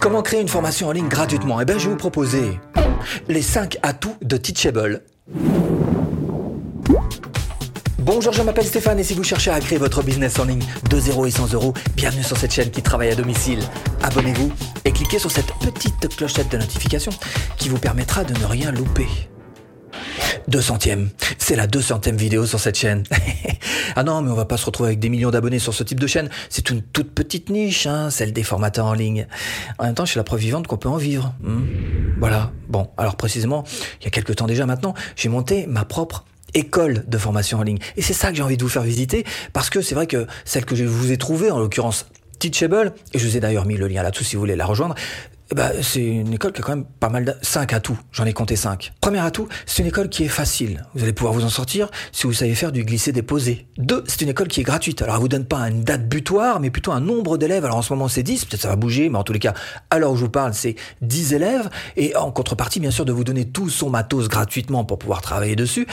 Comment créer une formation en ligne gratuitement? Eh bien, je vais vous proposer les 5 atouts de Teachable. Bonjour, je m'appelle Stéphane et si vous cherchez à créer votre business en ligne de 0 et 100 euros, bienvenue sur cette chaîne qui travaille à domicile. Abonnez-vous et cliquez sur cette petite clochette de notification qui vous permettra de ne rien louper. 200ème. C'est la 200ème vidéo sur cette chaîne. ah non, mais on va pas se retrouver avec des millions d'abonnés sur ce type de chaîne. C'est une toute petite niche, hein, celle des formateurs en ligne. En même temps, je suis la preuve vivante qu'on peut en vivre. Hmm. Voilà. Bon, alors précisément, il y a quelques temps déjà maintenant, j'ai monté ma propre école de formation en ligne. Et c'est ça que j'ai envie de vous faire visiter, parce que c'est vrai que celle que je vous ai trouvée, en l'occurrence Teachable, et je vous ai d'ailleurs mis le lien là-dessous si vous voulez la rejoindre, eh ben, c'est une école qui a quand même pas mal de... 5 atouts, j'en ai compté 5. Premier atout, c'est une école qui est facile. Vous allez pouvoir vous en sortir si vous savez faire du glisser-déposer. Deux, c'est une école qui est gratuite. Alors elle vous donne pas une date butoir, mais plutôt un nombre d'élèves. Alors en ce moment c'est 10, peut-être ça va bouger, mais en tous les cas, alors je vous parle, c'est 10 élèves. Et en contrepartie, bien sûr, de vous donner tout son matos gratuitement pour pouvoir travailler dessus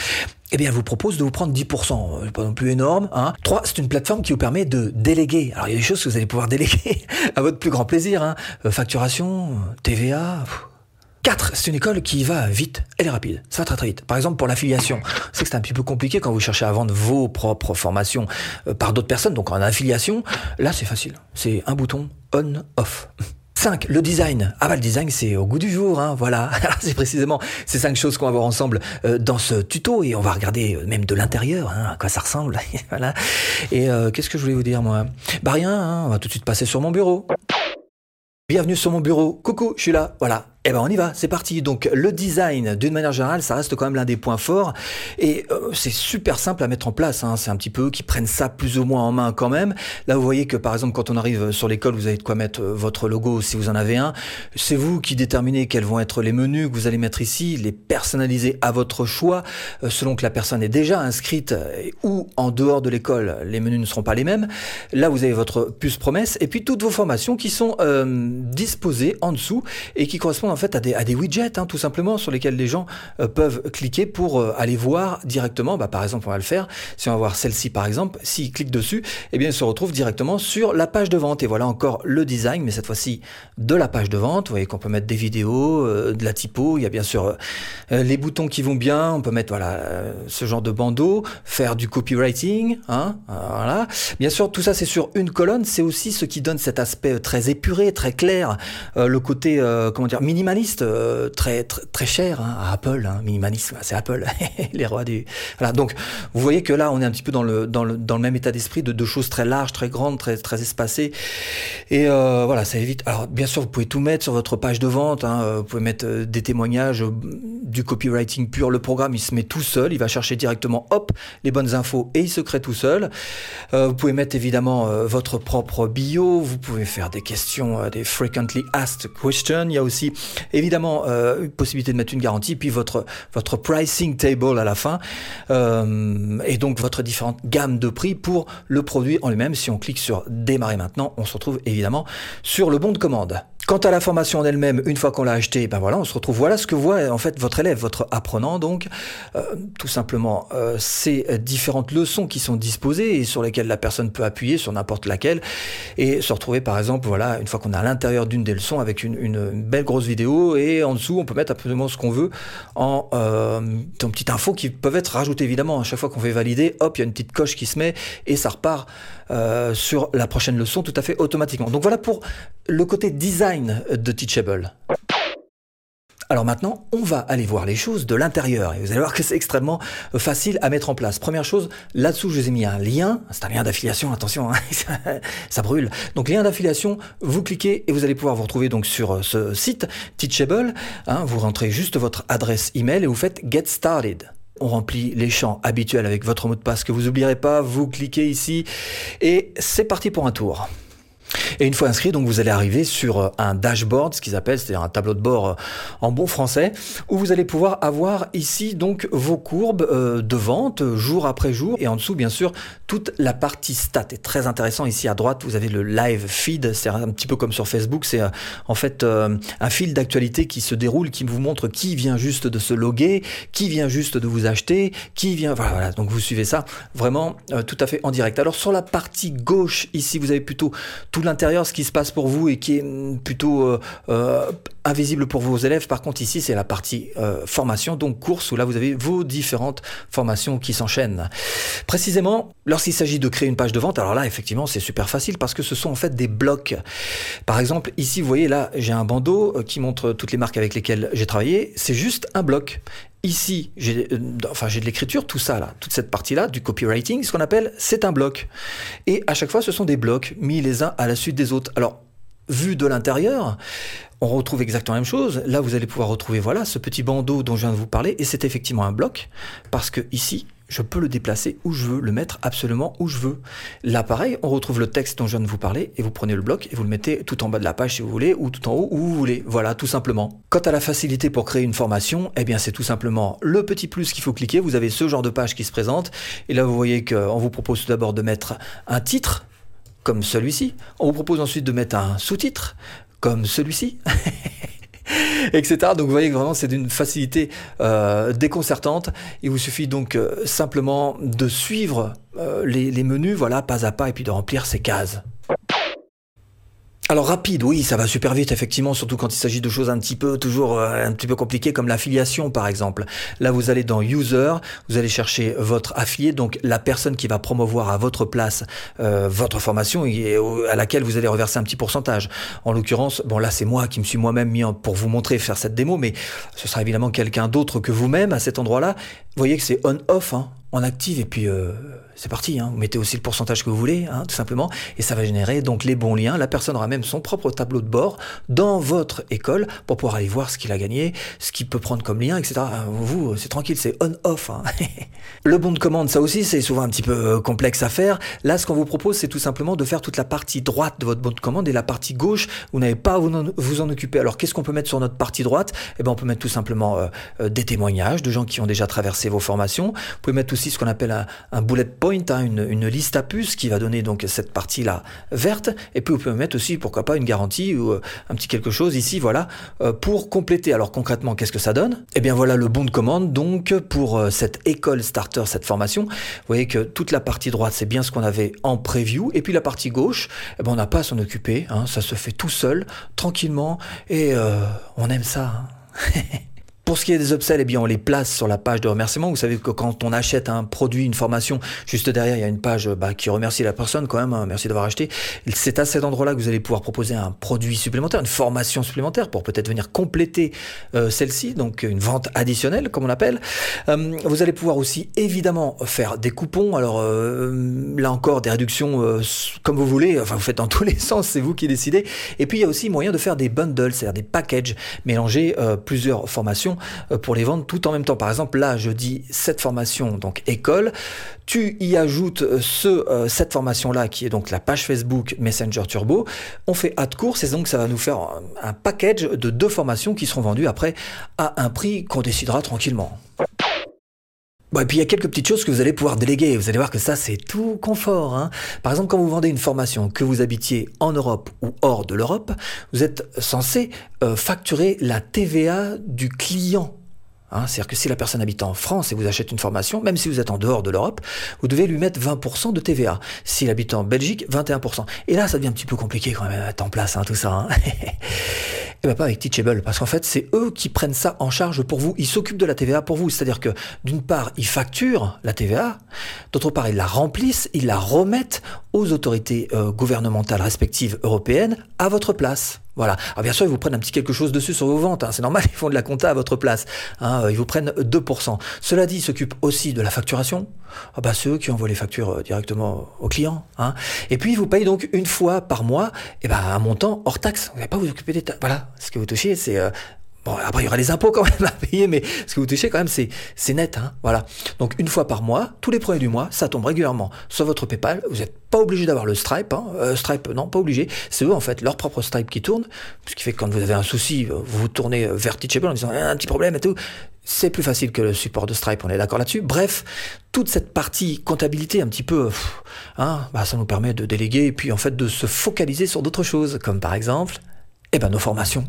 eh bien, elle vous propose de vous prendre 10%. Euh, pas non plus énorme. Hein. 3, c'est une plateforme qui vous permet de déléguer. Alors, il y a des choses que vous allez pouvoir déléguer à votre plus grand plaisir. Hein. Euh, facturation, TVA. 4, c'est une école qui va vite, elle est rapide, ça va très très vite. Par exemple pour l'affiliation, c'est que c'est un petit peu compliqué quand vous cherchez à vendre vos propres formations euh, par d'autres personnes, donc en affiliation, là c'est facile, c'est un bouton on-off. 5. Le design. Ah bah le design c'est au goût du jour, hein, voilà. c'est précisément ces cinq choses qu'on va voir ensemble euh, dans ce tuto et on va regarder euh, même de l'intérieur, hein, à quoi ça ressemble. voilà. Et euh, qu'est-ce que je voulais vous dire moi? Bah rien, hein, on va tout de suite passer sur mon bureau. Bienvenue sur mon bureau. Coucou, je suis là. Voilà. Eh ben on y va, c'est parti. Donc le design, d'une manière générale, ça reste quand même l'un des points forts et euh, c'est super simple à mettre en place. Hein. C'est un petit peu qui prennent ça plus ou moins en main quand même. Là, vous voyez que par exemple, quand on arrive sur l'école, vous avez de quoi mettre euh, votre logo si vous en avez un. C'est vous qui déterminez quels vont être les menus que vous allez mettre ici, les personnaliser à votre choix euh, selon que la personne est déjà inscrite ou en dehors de l'école. Les menus ne seront pas les mêmes. Là, vous avez votre puce promesse et puis toutes vos formations qui sont disposées en dessous et qui correspondent en fait à des, widgets, hein, tout simplement, sur lesquels les gens euh, peuvent cliquer pour euh, aller voir directement. Bah, par exemple, on va le faire. Si on va voir celle-ci, par exemple, s'ils cliquent dessus, eh bien, ils se retrouvent directement sur la page de vente. Et voilà encore le design, mais cette fois-ci de la page de vente. Vous voyez qu'on peut mettre des vidéos, euh, de la typo. Il y a bien sûr les boutons qui vont bien. On peut mettre voilà ce genre de bandeau, faire du copywriting. Hein, voilà. Bien sûr, tout ça c'est sur une colonne. C'est aussi ce qui donne cet aspect très épuré, très clair, le côté comment dire minimal minimaliste euh, très, très, très cher hein, à Apple, hein, c'est Apple, les rois du. Voilà, donc vous voyez que là on est un petit peu dans le dans le, dans le même état d'esprit de deux choses très larges, très grandes, très très espacées, et euh, voilà ça évite. Alors bien sûr vous pouvez tout mettre sur votre page de vente, hein, euh, vous pouvez mettre des témoignages, du copywriting pur, le programme il se met tout seul, il va chercher directement hop les bonnes infos et il se crée tout seul. vous pouvez mettre évidemment votre propre bio, vous pouvez faire des questions, des frequently asked questions. Il y a aussi Évidemment, euh, possibilité de mettre une garantie, puis votre, votre pricing table à la fin, euh, et donc votre différente gamme de prix pour le produit en lui-même. Si on clique sur démarrer maintenant, on se retrouve évidemment sur le bon de commande. Quant à la formation en elle-même, une fois qu'on l'a achetée, ben voilà, on se retrouve. Voilà ce que voit en fait votre élève, votre apprenant. Donc, euh, tout simplement, euh, ces différentes leçons qui sont disposées et sur lesquelles la personne peut appuyer sur n'importe laquelle et se retrouver, par exemple, voilà, une fois qu'on est à l'intérieur d'une des leçons avec une, une, belle grosse vidéo et en dessous, on peut mettre absolument ce qu'on veut en, euh, petites infos qui peuvent être rajoutées évidemment. À chaque fois qu'on fait valider, hop, il y a une petite coche qui se met et ça repart euh, sur la prochaine leçon tout à fait automatiquement. Donc voilà pour le côté design de Teachable. Alors maintenant, on va aller voir les choses de l'intérieur et vous allez voir que c'est extrêmement facile à mettre en place. Première chose, là-dessous, je vous ai mis un lien. C'est un lien d'affiliation, attention, hein, ça brûle. Donc lien d'affiliation, vous cliquez et vous allez pouvoir vous retrouver donc sur euh, ce site Teachable. Hein, vous rentrez juste votre adresse email et vous faites Get Started. On remplit les champs habituels avec votre mot de passe que vous n'oublierez pas. Vous cliquez ici et c'est parti pour un tour. Et une fois inscrit, donc vous allez arriver sur euh, un dashboard, ce qu'ils appellent, c'est-à-dire un tableau de bord euh, en bon français, où vous allez pouvoir avoir ici donc vos courbes euh, de vente jour après jour, et en dessous bien sûr toute la partie stat est très intéressant. Ici à droite, vous avez le live feed, c'est un petit peu comme sur Facebook, c'est en fait un fil d'actualité qui se déroule, qui vous montre qui vient juste de se loguer, qui vient juste de vous acheter, qui vient, voilà, voilà. donc vous suivez ça vraiment tout à fait en direct. Alors sur la partie gauche ici, vous avez plutôt l'intérieur, ce qui se passe pour vous et qui est plutôt euh, euh, invisible pour vos élèves. Par contre, ici, c'est la partie euh, formation, donc course, où là, vous avez vos différentes formations qui s'enchaînent. Précisément, lorsqu'il s'agit de créer une page de vente, alors là, effectivement, c'est super facile parce que ce sont en fait des blocs. Par exemple, ici, vous voyez, là, j'ai un bandeau qui montre toutes les marques avec lesquelles j'ai travaillé. C'est juste un bloc. Ici, j'ai enfin, de l'écriture, tout ça là, toute cette partie-là du copywriting, ce qu'on appelle, c'est un bloc. Et à chaque fois, ce sont des blocs mis les uns à la suite des autres. Alors, vu de l'intérieur, on retrouve exactement la même chose. Là, vous allez pouvoir retrouver voilà ce petit bandeau dont je viens de vous parler, et c'est effectivement un bloc parce que ici, je peux le déplacer où je veux, le mettre absolument où je veux. Là, pareil, on retrouve le texte dont je viens de vous parler et vous prenez le bloc et vous le mettez tout en bas de la page si vous voulez ou tout en haut où vous voulez. Voilà, tout simplement. Quant à la facilité pour créer une formation, eh bien, c'est tout simplement le petit plus qu'il faut cliquer. Vous avez ce genre de page qui se présente et là, vous voyez qu'on vous propose tout d'abord de mettre un titre comme celui-ci. On vous propose ensuite de mettre un sous-titre comme celui-ci. etc. Donc vous voyez que vraiment c'est d'une facilité euh, déconcertante. Il vous suffit donc euh, simplement de suivre euh, les, les menus, voilà, pas à pas, et puis de remplir ces cases. Alors rapide, oui, ça va super vite effectivement, surtout quand il s'agit de choses un petit peu toujours euh, un petit peu compliquées comme l'affiliation par exemple. Là, vous allez dans User, vous allez chercher votre affilié, donc la personne qui va promouvoir à votre place euh, votre formation et à laquelle vous allez reverser un petit pourcentage. En l'occurrence, bon là c'est moi qui me suis moi-même mis pour vous montrer faire cette démo, mais ce sera évidemment quelqu'un d'autre que vous-même à cet endroit-là. Vous voyez que c'est on-off, hein, on active et puis euh, c'est parti. Hein. Vous mettez aussi le pourcentage que vous voulez, hein, tout simplement, et ça va générer donc les bons liens. La personne aura même son propre tableau de bord dans votre école pour pouvoir aller voir ce qu'il a gagné, ce qu'il peut prendre comme lien, etc. Vous, c'est tranquille, c'est on-off. Hein. le bon de commande, ça aussi, c'est souvent un petit peu euh, complexe à faire. Là, ce qu'on vous propose, c'est tout simplement de faire toute la partie droite de votre bon de commande et la partie gauche, vous n'avez pas à vous en, vous en occuper. Alors, qu'est-ce qu'on peut mettre sur notre partie droite? Eh ben, on peut mettre tout simplement euh, euh, des témoignages de gens qui ont déjà traversé vos formations. Vous pouvez mettre aussi ce qu'on appelle un, un bullet point, hein, une, une, liste à puces qui va donner donc cette partie-là verte. Et puis vous pouvez mettre aussi, pourquoi pas, une garantie ou euh, un petit quelque chose ici, voilà, euh, pour compléter. Alors concrètement, qu'est-ce que ça donne? Eh bien voilà le bon de commande donc pour euh, cette école starter, cette formation. Vous voyez que toute la partie droite, c'est bien ce qu'on avait en preview. Et puis la partie gauche, eh ben, on n'a pas à s'en occuper. Hein, ça se fait tout seul, tranquillement. Et on aime ça. Hein. Pour ce qui est des upsells, eh bien, on les place sur la page de remerciement. Vous savez que quand on achète un produit, une formation, juste derrière, il y a une page bah, qui remercie la personne quand même. Hein, merci d'avoir acheté. C'est à cet endroit-là que vous allez pouvoir proposer un produit supplémentaire, une formation supplémentaire pour peut-être venir compléter euh, celle-ci, donc une vente additionnelle, comme on appelle. Euh, vous allez pouvoir aussi évidemment faire des coupons. Alors euh, là encore, des réductions comme vous voulez. Enfin, vous faites dans tous les sens, c'est vous qui décidez. Et puis il y a aussi moyen de faire des bundles, c'est-à-dire des packages, mélanger plusieurs formations euh, pour les vendre tout en même temps. Par exemple, là, je dis cette formation, donc école, tu y ajoutes euh, ce, euh, cette formation-là qui est donc la page Facebook Messenger Turbo. On fait add course et donc ça va nous faire un package de deux formations qui seront vendues après à un prix qu'on décidera tranquillement. Bon, et puis il y a quelques petites choses que vous allez pouvoir déléguer. Vous allez voir que ça, c'est tout confort. Hein. Par exemple, quand vous vendez une formation, que vous habitiez en Europe ou hors de l'Europe, vous êtes censé euh, facturer la TVA du client. Hein, C'est-à-dire que si la personne habite en France et vous achète une formation, même si vous êtes en dehors de l'Europe, vous devez lui mettre 20% de TVA. S'il habite en Belgique, 21%. Et là, ça devient un petit peu compliqué quand même à mettre en place hein, tout ça. Hein. Et eh bien pas avec Teachable, parce qu'en fait c'est eux qui prennent ça en charge pour vous, ils s'occupent de la TVA pour vous, c'est-à-dire que d'une part ils facturent la TVA, d'autre part ils la remplissent, ils la remettent aux autorités euh, gouvernementales respectives européennes à votre place. Voilà. Alors bien sûr, ils vous prennent un petit quelque chose dessus sur vos ventes. Hein. C'est normal, ils font de la compta à votre place. Hein. Ils vous prennent 2%. Cela dit, ils s'occupent aussi de la facturation. Ah bah, c'est eux qui envoient les factures euh, directement aux clients. Hein. Et puis, ils vous payent donc une fois par mois et eh ben, un montant hors taxe. Vous n'allez pas vous occuper des taxes. Voilà. Ce que vous touchez, c'est euh, Bon, après, il y aura les impôts quand même à payer, mais ce que vous touchez quand même, c'est, net. Hein, voilà. Donc, une fois par mois, tous les premiers du mois, ça tombe régulièrement sur votre PayPal. Vous n'êtes pas obligé d'avoir le Stripe. Hein. Euh, Stripe, non, pas obligé. C'est eux, en fait, leur propre Stripe qui tourne. Ce qui fait que quand vous avez un souci, vous vous tournez vers Teachable en disant ah, un petit problème et tout. C'est plus facile que le support de Stripe, on est d'accord là-dessus. Bref, toute cette partie comptabilité un petit peu, hein, bah, ça nous permet de déléguer et puis en fait de se focaliser sur d'autres choses, comme par exemple, eh ben, nos formations.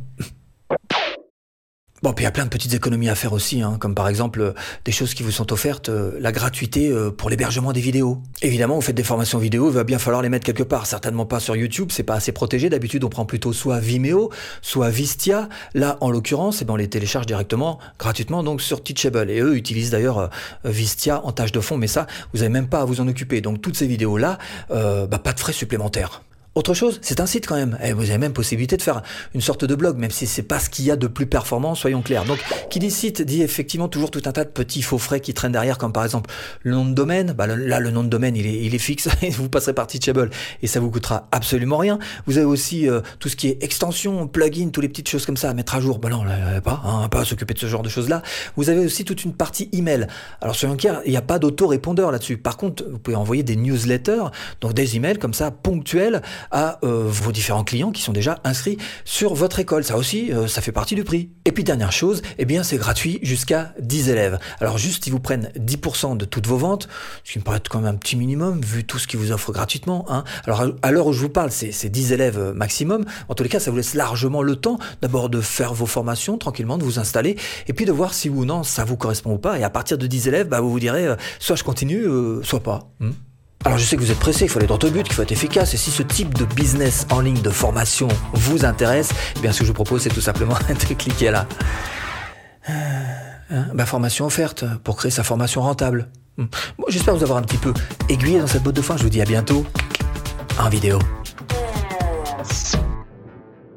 Bon, puis il y a plein de petites économies à faire aussi, hein, comme par exemple euh, des choses qui vous sont offertes, euh, la gratuité euh, pour l'hébergement des vidéos. Évidemment, vous faites des formations vidéo, il va bien falloir les mettre quelque part. Certainement pas sur YouTube, c'est pas assez protégé. D'habitude, on prend plutôt soit Vimeo, soit Vistia. Là, en l'occurrence, eh ben, on les télécharge directement, gratuitement, donc sur Teachable. Et eux utilisent d'ailleurs Vistia en tâche de fond, mais ça, vous n'avez même pas à vous en occuper. Donc toutes ces vidéos-là, bah, pas de frais supplémentaires. Autre chose, c'est un site quand même. Et vous avez même possibilité de faire une sorte de blog, même si c'est pas ce qu'il y a de plus performant, soyons clairs. Donc, qui dit site dit effectivement toujours tout un tas de petits faux frais qui traînent derrière, comme par exemple le nom de domaine. Bah, là, le nom de domaine, il est, il est fixe. vous passerez par Teachable et ça vous coûtera absolument rien. Vous avez aussi euh, tout ce qui est extension, plugin, toutes les petites choses comme ça à mettre à jour. Bah non, là, pas, hein, pas à s'occuper de ce genre de choses-là. Vous avez aussi toute une partie email. Alors, soyons clairs, il n'y a pas d'auto-répondeur là-dessus. Par contre, vous pouvez envoyer des newsletters, donc des emails comme ça, ponctuels à euh, vos différents clients qui sont déjà inscrits sur votre école. Ça aussi, euh, ça fait partie du prix. Et puis dernière chose, eh bien c'est gratuit jusqu'à 10 élèves. Alors juste, ils vous prennent 10% de toutes vos ventes, ce qui me paraît quand même un petit minimum vu tout ce qu'ils vous offrent gratuitement. Hein. Alors à l'heure où je vous parle, c'est 10 élèves euh, maximum. En tous les cas, ça vous laisse largement le temps d'abord de faire vos formations tranquillement, de vous installer, et puis de voir si ou non ça vous correspond ou pas. Et à partir de 10 élèves, bah, vous vous direz, soit je continue, soit pas. Hmm. Alors je sais que vous êtes pressé, il faut aller droit au but, qu'il faut être efficace. Et si ce type de business en ligne de formation vous intéresse, eh bien ce que je vous propose, c'est tout simplement de cliquer là. Euh, hein, bah, formation offerte pour créer sa formation rentable. Hmm. J'espère vous avoir un petit peu aiguillé dans cette botte de foin. Je vous dis à bientôt en vidéo.